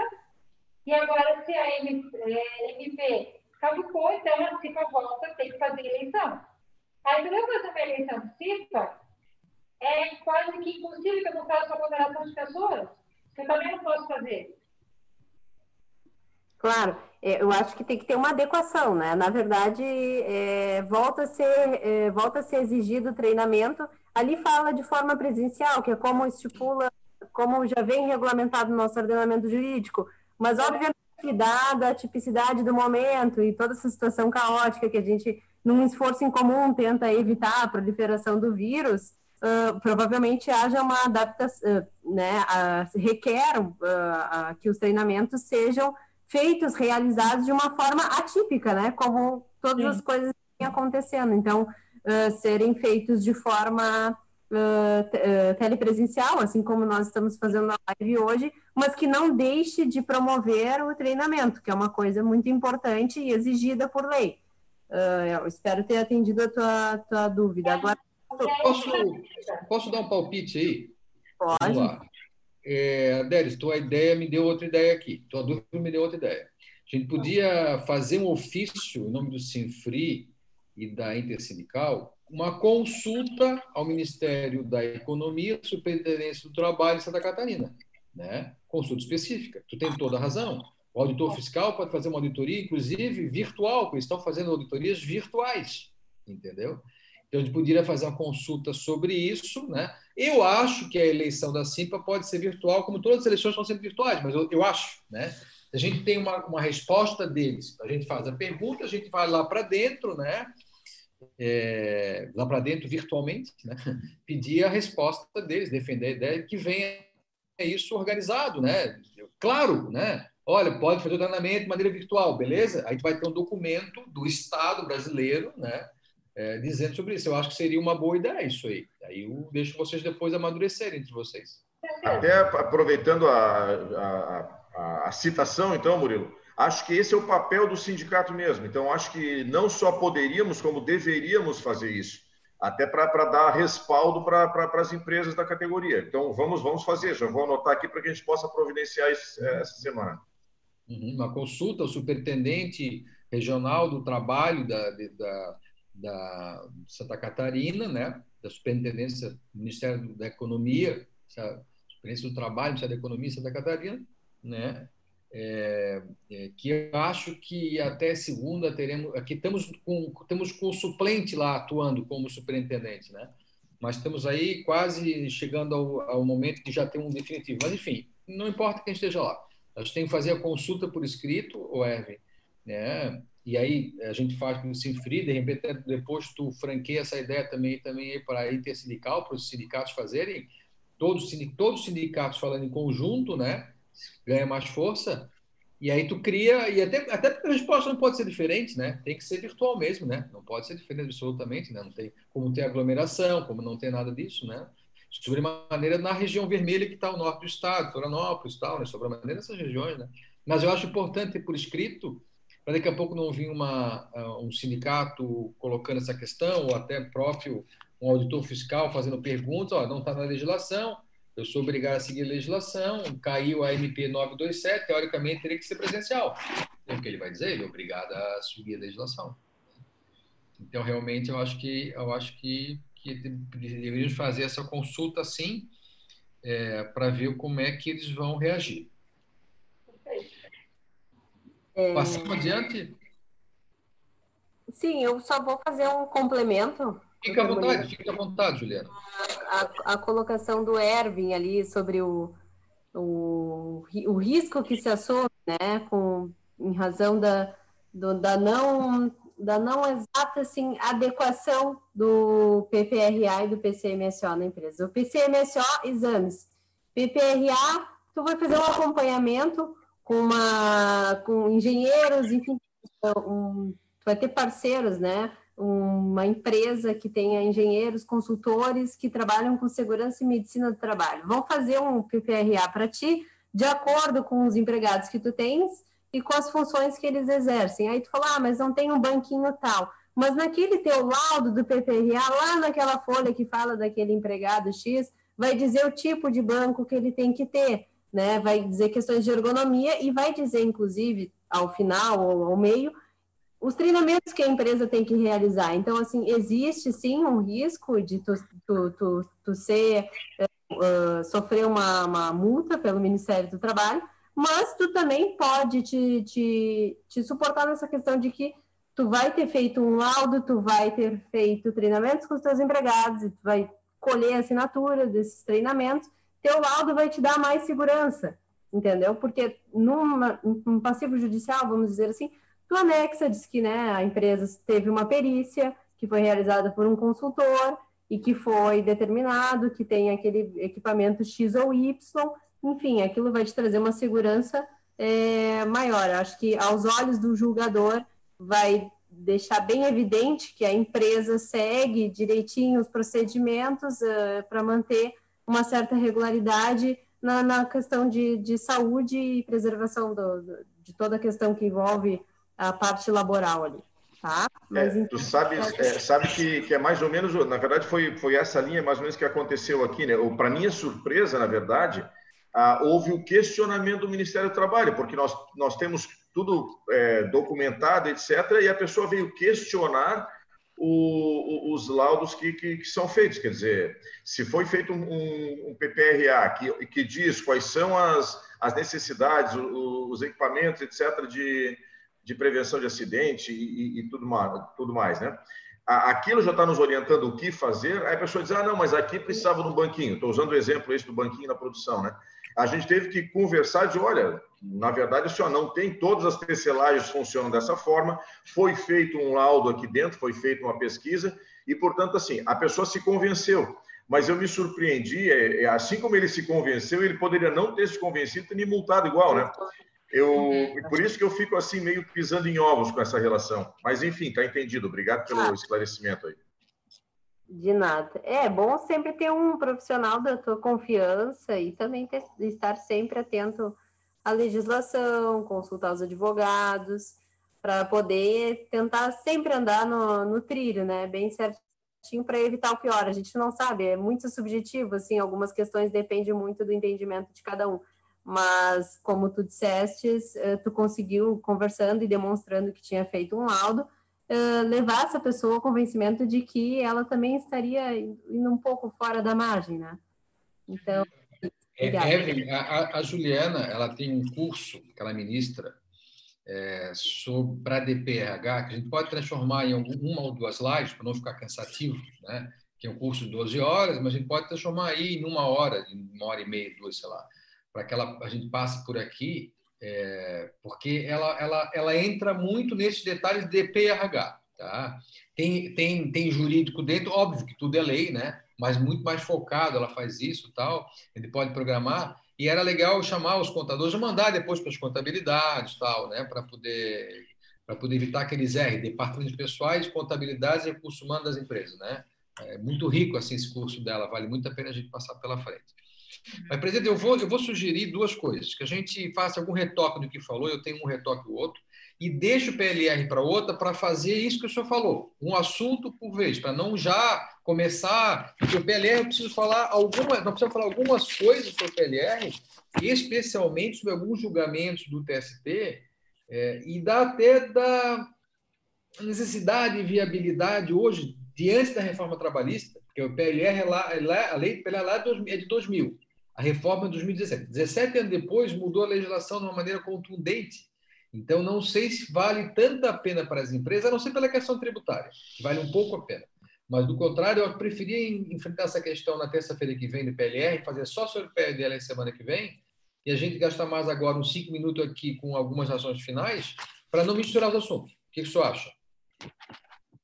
e agora, se a MP é, caducou, então a CIPA volta, tem que fazer eleição. Aí, para eu fazer uma eleição de CIPA, é quase que impossível que eu não faça aglomeração de pessoas, que eu também não posso fazer. Claro, é, eu acho que tem que ter uma adequação, né? Na verdade, é, volta, a ser, é, volta a ser exigido treinamento. Ali fala de forma presencial, que é como estipula, como já vem regulamentado no nosso ordenamento jurídico, mas obviamente dada a tipicidade do momento e toda essa situação caótica que a gente, num esforço em comum, tenta evitar a proliferação do vírus, uh, provavelmente haja uma adaptação, uh, né, uh, requer uh, que os treinamentos sejam feitos, realizados de uma forma atípica, né, como todas Sim. as coisas acontecendo. Então, serem feitos de forma telepresencial, assim como nós estamos fazendo na live hoje, mas que não deixe de promover o treinamento, que é uma coisa muito importante e exigida por lei. eu espero ter atendido a tua, tua dúvida. Agora, Posso, posso dar um palpite aí? Pode. é, Adélis, tua ideia me deu outra ideia aqui, tua dúvida me deu outra ideia. A gente podia fazer um ofício, em nome do Sinfri e da Intersindical, uma consulta ao Ministério da Economia, Superintendência do Trabalho em Santa Catarina. Né? Consulta específica. Tu tem toda a razão. O auditor fiscal pode fazer uma auditoria, inclusive virtual, porque eles estão fazendo auditorias virtuais, entendeu? Então, a gente poderia fazer uma consulta sobre isso. Né? Eu acho que a eleição da Simpa pode ser virtual, como todas as eleições estão sendo virtuais, mas eu, eu acho. Né? A gente tem uma, uma resposta deles, a gente faz a pergunta, a gente vai lá para dentro, né? É, lá para dentro virtualmente, né? pedir a resposta deles, defender a ideia que venha isso organizado, né? Claro, né? Olha, pode fazer o treinamento de maneira virtual, beleza? Aí vai ter um documento do Estado brasileiro, né? É, dizendo sobre isso. Eu acho que seria uma boa ideia isso aí. Aí eu deixo vocês depois amadurecerem entre vocês. Até aproveitando a, a, a, a citação, então, Murilo, acho que esse é o papel do sindicato mesmo. Então, acho que não só poderíamos, como deveríamos fazer isso, até para dar respaldo para pra, as empresas da categoria. Então, vamos, vamos fazer. Já vou anotar aqui para que a gente possa providenciar isso, é, essa semana. Uhum, uma consulta ao superintendente regional do trabalho da, da, da Santa Catarina, né? da Superintendência do Ministério da Economia, Superintendência do Trabalho, Ministério da Economia Santa Catarina, né? É, é, que eu acho que até segunda teremos. Aqui estamos com, temos com o suplente lá atuando como superintendente, né? Mas estamos aí quase chegando ao, ao momento de já ter um definitivo. Mas, enfim, não importa quem esteja lá. A gente tem que fazer a consulta por escrito, o Erwin, né? E aí a gente faz com o Sinfri, de repente depois tu franqueia essa ideia também, também para intersindical, para os sindicatos fazerem, todos, todos os sindicatos falando em conjunto, né? Ganha mais força, e aí tu cria, e até, até porque a resposta não pode ser diferente, né? Tem que ser virtual mesmo, né? Não pode ser diferente absolutamente, né? Não tem como ter aglomeração, como não tem nada disso, né? Sobre maneira na região vermelha que está o norte do estado, Florianópolis tal, né? Sobre maneira nessas regiões, né? Mas eu acho importante ter por escrito, para daqui a pouco não vir uma, ah, um sindicato colocando essa questão, ou até próprio um auditor fiscal fazendo perguntas, ó, não está na legislação, eu sou obrigado a seguir a legislação, caiu a MP 927, teoricamente teria que ser presencial. É o que ele vai dizer, ele é obrigado a seguir a legislação. Então, realmente, eu acho que, eu acho que, que deveríamos fazer essa consulta, sim, é, para ver como é que eles vão reagir. É... Passamos adiante? Sim, eu só vou fazer um complemento Fica à vontade, fica à vontade, Juliana. A, a, colocação do Erwin ali sobre o, o, o risco que se assume, né, com, em razão da, do, da, não, da não exata assim, adequação do PPRA e do PCMSO na empresa. O PCMSO, exames. PPRA, tu vai fazer um acompanhamento com, uma, com engenheiros, enfim, um, tu vai ter parceiros, né, uma empresa que tenha engenheiros, consultores que trabalham com segurança e medicina do trabalho. Vão fazer um PPRA para ti, de acordo com os empregados que tu tens e com as funções que eles exercem. Aí tu fala, ah, mas não tem um banquinho tal. Mas naquele teu laudo do PPRA, lá naquela folha que fala daquele empregado X, vai dizer o tipo de banco que ele tem que ter, né? Vai dizer questões de ergonomia e vai dizer, inclusive, ao final ou ao meio, os treinamentos que a empresa tem que realizar. Então, assim, existe sim um risco de tu, tu, tu, tu ser, uh, sofrer uma, uma multa pelo Ministério do Trabalho, mas tu também pode te, te, te suportar nessa questão de que tu vai ter feito um laudo, tu vai ter feito treinamentos com os teus empregados, e tu vai colher a assinatura desses treinamentos, teu laudo vai te dar mais segurança, entendeu? Porque num passivo judicial, vamos dizer assim, Tu anexa, diz que né, a empresa teve uma perícia que foi realizada por um consultor e que foi determinado que tem aquele equipamento X ou Y, enfim, aquilo vai te trazer uma segurança é, maior. acho que aos olhos do julgador vai deixar bem evidente que a empresa segue direitinho os procedimentos uh, para manter uma certa regularidade na, na questão de, de, saúde e preservação do, do, de toda a questão que envolve a parte laboral ali. Tá? Mas, é, tu sabe, é, sabe que, que é mais ou menos, na verdade foi, foi essa linha mais ou menos que aconteceu aqui, né? Para minha surpresa, na verdade, ah, houve o questionamento do Ministério do Trabalho, porque nós, nós temos tudo é, documentado, etc., e a pessoa veio questionar o, os laudos que, que, que, são feitos. Quer dizer, se foi feito um, um PPRA que, que diz quais são as, as necessidades, os, os equipamentos, etc., de, de prevenção de acidente e, e, tudo, mais, tudo mais, né? Aquilo já está nos orientando o que fazer, aí a pessoa diz, ah, não, mas aqui precisava de um banquinho. Estou usando o exemplo esse do banquinho na produção, né? A gente teve que conversar de, olha, na verdade, o senhor não tem todas as tecelagens funcionam dessa forma, foi feito um laudo aqui dentro, foi feita uma pesquisa, e, portanto, assim, a pessoa se convenceu. Mas eu me surpreendi, é, é, assim como ele se convenceu, ele poderia não ter se convencido e me multado igual, né? Eu, uhum. por isso que eu fico assim meio pisando em ovos com essa relação. Mas enfim, tá entendido. Obrigado pelo ah. esclarecimento aí. De nada. É bom sempre ter um profissional da tua confiança e também ter, estar sempre atento à legislação, consultar os advogados, para poder tentar sempre andar no, no trilho, né? Bem certinho para evitar o pior. A gente não sabe, é muito subjetivo, assim, algumas questões dependem muito do entendimento de cada um mas como tu disseste, eh, tu conseguiu, conversando e demonstrando que tinha feito um laudo, eh, levar essa pessoa ao convencimento de que ela também estaria indo um pouco fora da margem, né? Então, é, Evelyn, a, a, Juliana, ela tem um curso que ela ministra é, sobre para DPRH, que a gente pode transformar em uma ou duas lives, para não ficar cansativo, né? que é um curso de 12 horas, mas a gente pode transformar aí em uma hora, em uma hora e meia, duas, sei lá para que ela, a gente passe por aqui, é, porque ela, ela, ela entra muito nesses detalhes de PRH. Tá? Tem, tem, tem jurídico dentro, óbvio que tudo é lei, né? mas muito mais focado, ela faz isso tal, ele pode programar, e era legal chamar os contadores e mandar depois para as contabilidades, tal, né? para poder, para poder evitar aqueles R, departamentos pessoais, contabilidades e recursos humanos das empresas. Né? É muito rico assim, esse curso dela, vale muito a pena a gente passar pela frente. Mas, presidente, eu vou, eu vou sugerir duas coisas: que a gente faça algum retoque do que falou, eu tenho um retoque o outro, e deixe o PLR para outra para fazer isso que o senhor falou, um assunto por vez, para não já começar. Porque o PLR eu preciso falar algumas, nós precisamos falar algumas coisas sobre o PLR, especialmente sobre alguns julgamentos do TST, é, e dá até da necessidade e viabilidade hoje, diante da reforma trabalhista, porque o PLR é lá, é lá a lei do PLR é de 2000 a reforma de 2017. 17 anos depois, mudou a legislação de uma maneira contundente. Então, não sei se vale tanta pena para as empresas, a não ser pela questão tributária, que vale um pouco a pena. Mas, do contrário, eu preferia enfrentar essa questão na terça-feira que vem do PLR, fazer só sobre o PLR semana que vem, e a gente gastar mais agora uns cinco minutos aqui com algumas ações finais, para não misturar os assuntos. O que, que o senhor acha?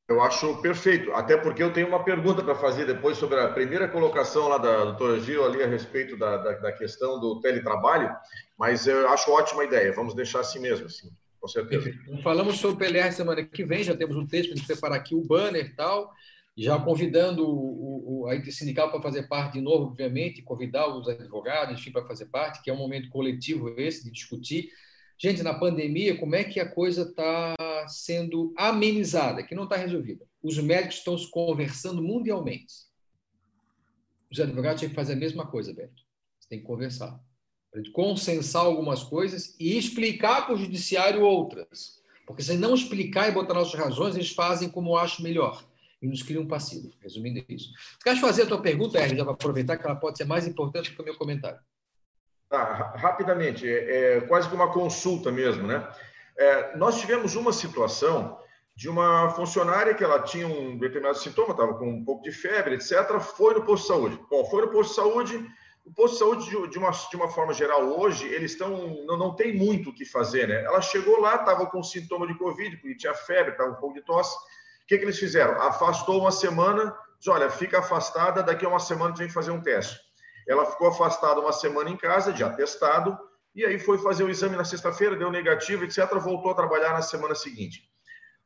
Eu acho perfeito, até porque eu tenho uma pergunta para fazer depois sobre a primeira colocação lá da doutora Gil ali a respeito da, da, da, questão do teletrabalho, mas eu acho ótima ideia, vamos deixar assim mesmo, assim, com certeza. Falamos sobre o PLR semana que vem, já temos um texto para preparar aqui, o banner e tal, já convidando o, o, a sindical para fazer parte de novo, obviamente, convidar os advogados, enfim, para fazer parte, que é um momento coletivo esse de discutir Gente, na pandemia, como é que a coisa está sendo amenizada, que não está resolvida? Os médicos estão se conversando mundialmente. Os advogados têm que fazer a mesma coisa, Beto. Você tem que conversar. Consensar algumas coisas e explicar para o judiciário outras. Porque se não explicar e botar nossas razões, eles fazem como acham melhor e nos criam um passivo. Resumindo isso. Quer fazer a tua pergunta? Já para aproveitar que ela pode ser mais importante que o meu comentário. Tá, rapidamente, é, é, quase que uma consulta mesmo, né? É, nós tivemos uma situação de uma funcionária que ela tinha um determinado sintoma, estava com um pouco de febre, etc., foi no posto de saúde. Bom, foi no posto de saúde, o posto de saúde, de uma, de uma forma geral, hoje, eles estão, não, não tem muito o que fazer, né? Ela chegou lá, estava com sintoma de Covid, porque tinha febre, estava um pouco de tosse. O que, que eles fizeram? Afastou uma semana, diz, olha, fica afastada, daqui a uma semana a gente vem fazer um teste. Ela ficou afastada uma semana em casa, de atestado, e aí foi fazer o exame na sexta-feira, deu negativo, etc., voltou a trabalhar na semana seguinte.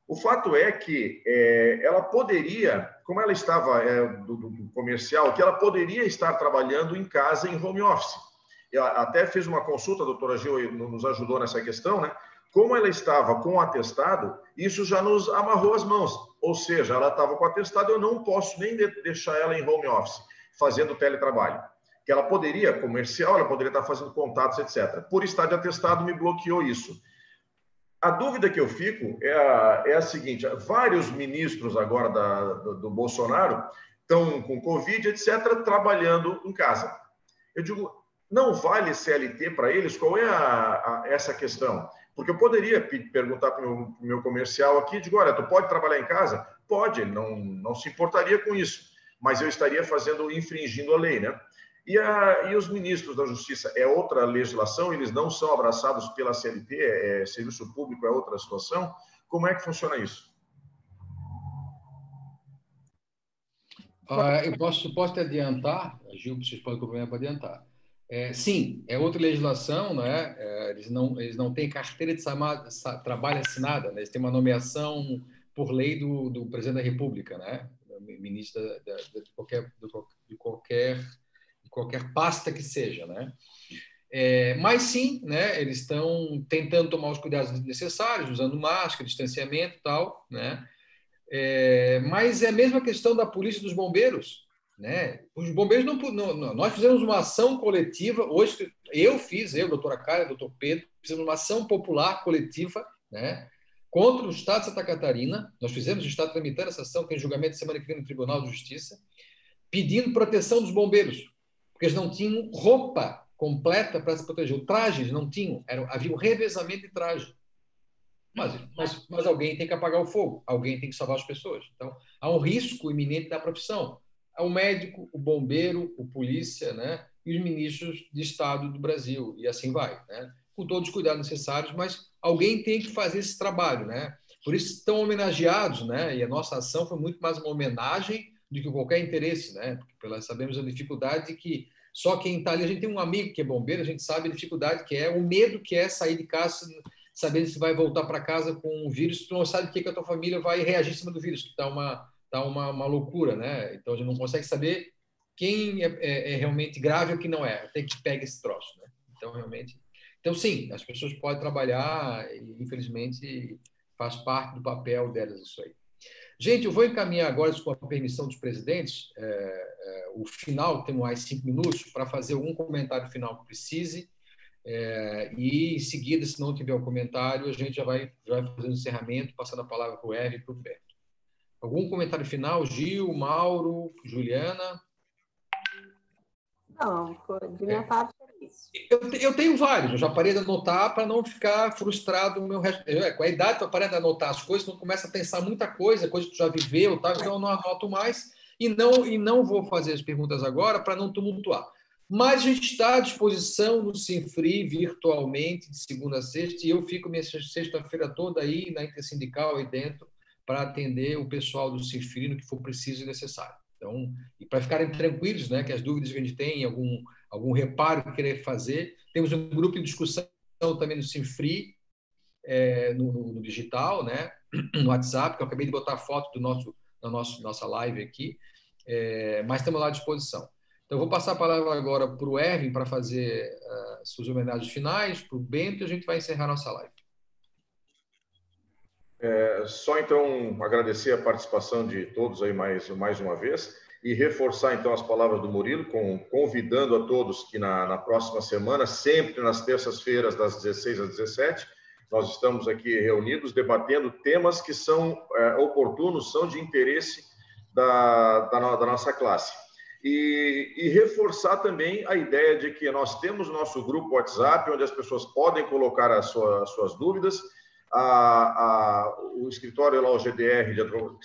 O fato é que é, ela poderia, como ela estava é, do, do, comercial, que ela poderia estar trabalhando em casa, em home office. Eu até fiz uma consulta, a doutora Gil nos ajudou nessa questão, né? Como ela estava com o atestado, isso já nos amarrou as mãos. Ou seja, ela estava com o atestado, eu não posso nem deixar ela em home office, fazendo teletrabalho que ela poderia, comercial, ela poderia estar fazendo contatos, etc. Por estar de atestado, me bloqueou isso. A dúvida que eu fico é a, é a seguinte: vários ministros agora da, do, do Bolsonaro estão com Covid, etc., trabalhando em casa. Eu digo, não vale CLT para eles? Qual é a, a, essa questão? Porque eu poderia perguntar para o meu, meu, comercial aqui, digo, olha, tu pode trabalhar em casa? Pode, não, não se importaria com isso, mas eu estaria fazendo, infringindo a lei, né? E, a, e os ministros da Justiça é outra legislação, eles não são abraçados pela CLT, é, é, serviço público é outra situação. Como é que funciona isso? Ah, eu posso, posso te adiantar, Gil, vocês podem complementar para adiantar. É, sim, é outra legislação, né? É, eles, não, eles não têm carteira de trabalho assinada, né? eles têm uma nomeação por lei do, do presidente da República, né? ministro da, da, de, qualquer, de qualquer qualquer pasta que seja, né? É, mas sim, né, eles estão tentando tomar os cuidados necessários, usando máscara, distanciamento e tal, né? É, mas é a mesma questão da polícia e dos bombeiros, né? Os bombeiros não, não, nós fizemos uma ação coletiva hoje eu fiz, eu, doutora Cara, doutor Pedro, fizemos uma ação popular coletiva, né? Contra o Estado de Santa Catarina, nós fizemos o Estado tramitando essa ação, tem julgamento semana que vem no Tribunal de Justiça, pedindo proteção dos bombeiros, porque eles não tinham roupa completa para se proteger. O traje não tinham, era, havia um revezamento de traje. Mas, mas, mas alguém tem que apagar o fogo, alguém tem que salvar as pessoas. Então, há um risco iminente da profissão. É o médico, o bombeiro, o polícia, né? E os ministros de Estado do Brasil, e assim vai, né? Com todos os cuidados necessários, mas alguém tem que fazer esse trabalho, né? Por isso estão homenageados, né? E a nossa ação foi muito mais uma homenagem do que qualquer interesse, né? Porque sabemos a dificuldade que só quem está ali, a gente tem um amigo que é bombeiro, a gente sabe a dificuldade que é, o medo que é sair de casa sabendo se vai voltar para casa com um vírus, tu não sabe o que, que a tua família vai reagir em cima do vírus, que está uma, tá uma, uma loucura, né? Então a gente não consegue saber quem é, é, é realmente grave ou quem não é, até que pega esse troço, né? Então realmente, então sim, as pessoas podem trabalhar e infelizmente faz parte do papel delas isso aí. Gente, eu vou encaminhar agora, com a permissão dos presidentes, é, é, o final, temos mais cinco minutos, para fazer algum comentário final que precise. É, e em seguida, se não tiver um comentário, a gente já vai, já vai fazendo o encerramento, passando a palavra para o Eve e para o Beto. Algum comentário final? Gil, Mauro, Juliana? Não, de minha é. parte eu, eu, tenho vários, eu já parei de anotar para não ficar frustrado meu resto. É, com a idade, eu parei de anotar as coisas, não começa a pensar muita coisa, coisa que tu já viveu, tá? então eu não anoto mais e não, e não vou fazer as perguntas agora para não tumultuar. Mas a gente está à disposição no Sinfri virtualmente, de segunda a sexta, e eu fico minha sexta-feira toda aí na Intersindical, aí dentro, para atender o pessoal do Sinfri no que for preciso e necessário. Então, e para ficarem tranquilos, né, que as dúvidas que a gente tem, algum algum reparo que querer fazer. Temos um grupo de discussão também no Sinfri, é, no, no, digital, né? no WhatsApp, que eu acabei de botar a foto do nosso, da nosso, nossa live aqui, é, mas estamos lá à disposição. Então, eu vou passar a palavra agora para o Erwin para fazer uh, suas homenagens finais, para o Bento, e a gente vai encerrar nossa live. É, só então agradecer a participação de todos aí mais, mais uma vez e reforçar então as palavras do Murilo, com, convidando a todos que na, na próxima semana, sempre nas terças-feiras, das 16 às 17, nós estamos aqui reunidos debatendo temas que são é, oportunos, são de interesse da, da, da nossa classe. E, e, reforçar também a ideia de que nós temos nosso grupo WhatsApp, onde as pessoas podem colocar as, as suas dúvidas. A, a, o escritório lá, o GDR, de,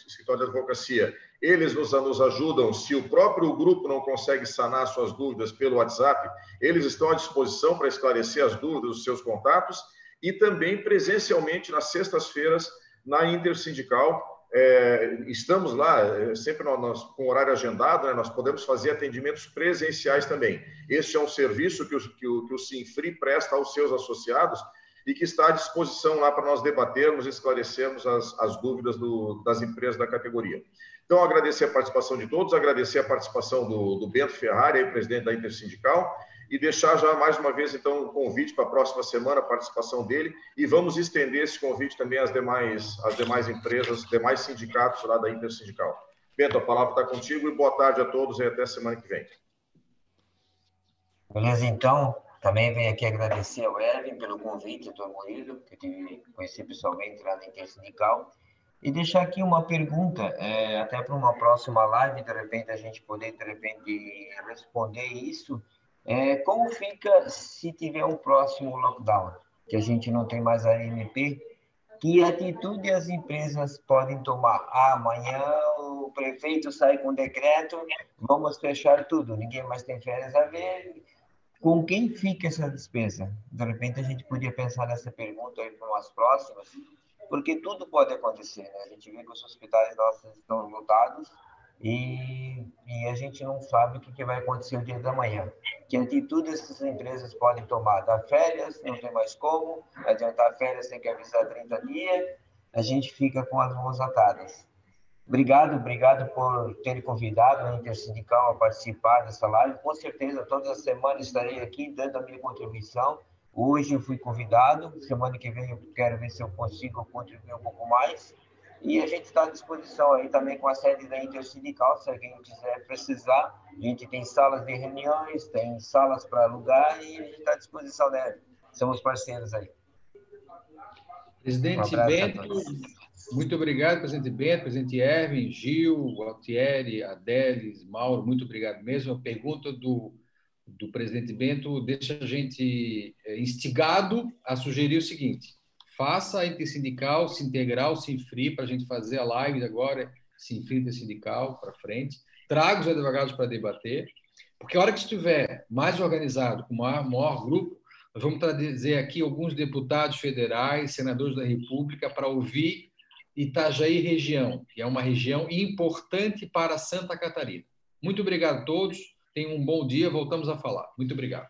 escritório de advocacia, eles nos, nos ajudam. Se o próprio grupo não consegue sanar suas dúvidas pelo WhatsApp, eles estão à disposição para esclarecer as dúvidas dos seus contatos e também presencialmente nas sextas-feiras na Intersindical. É, estamos lá, é, sempre nós, nós, com horário agendado, né, nós podemos fazer atendimentos presenciais também. Este é um serviço que o, que o, que o Sinfri presta aos seus associados e que está à disposição lá para nós debatermos e esclarecermos as, as dúvidas do, das empresas da categoria. Então, agradecer a participação de todos, agradecer a participação do, do Bento Ferrari, aí, presidente da Intersindical, e deixar já mais uma vez, então, um convite para a próxima semana, a participação dele, e vamos estender esse convite também às demais, às demais empresas, demais sindicatos lá da Intersindical. Bento, a palavra está contigo e boa tarde a todos e até semana que vem. Beleza, então, também venho aqui agradecer ao Erwin pelo convite, ao Murilo, que eu tive conhecer pessoalmente lá na Intersindical, e deixar aqui uma pergunta, é, até para uma próxima live, de repente a gente poder, de repente, responder isso. É, como fica se tiver um próximo lockdown, que a gente não tem mais a MP? Que atitude as empresas podem tomar? Ah, amanhã o prefeito sai com decreto, vamos fechar tudo, ninguém mais tem férias a ver, com quem fica essa despesa? De repente a gente podia pensar nessa pergunta para umas próximas, porque tudo pode acontecer, né? A gente vê que os hospitais nossos estão lotados e, e a gente não sabe o que, que vai acontecer o dia da manhã. Que atitude essas empresas podem tomar? Dar férias, não tem mais como, adiantar férias tem que avisar 30 dias, a gente fica com as mãos atadas. Obrigado, obrigado por ter convidado a Intersindical a participar dessa live. Com certeza, todas as semanas estarei aqui dando a minha contribuição. Hoje eu fui convidado, semana que vem eu quero ver se eu consigo contribuir um pouco mais. E a gente está à disposição aí também com a sede da Intersindical, se alguém quiser precisar. A gente tem salas de reuniões, tem salas para alugar e a gente está à disposição, né? Somos parceiros aí. Presidente um Bento, muito obrigado, presidente Bento, presidente Erwin, Gil, Altieri, Adelis, Mauro, muito obrigado mesmo. A pergunta do, do presidente Bento deixa a gente eh, instigado a sugerir o seguinte: faça a intersindical, se integral, se infri, para a gente fazer a live agora, se infri intersindical para frente. Traga os advogados para debater, porque a hora que estiver mais organizado, com maior, maior grupo, nós vamos trazer aqui alguns deputados federais, senadores da República, para ouvir Itajaí região, que é uma região importante para Santa Catarina. Muito obrigado a todos. Tenham um bom dia. Voltamos a falar. Muito obrigado.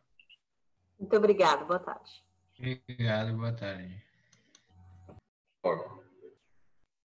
Muito obrigado. Boa tarde. Obrigado. Boa tarde.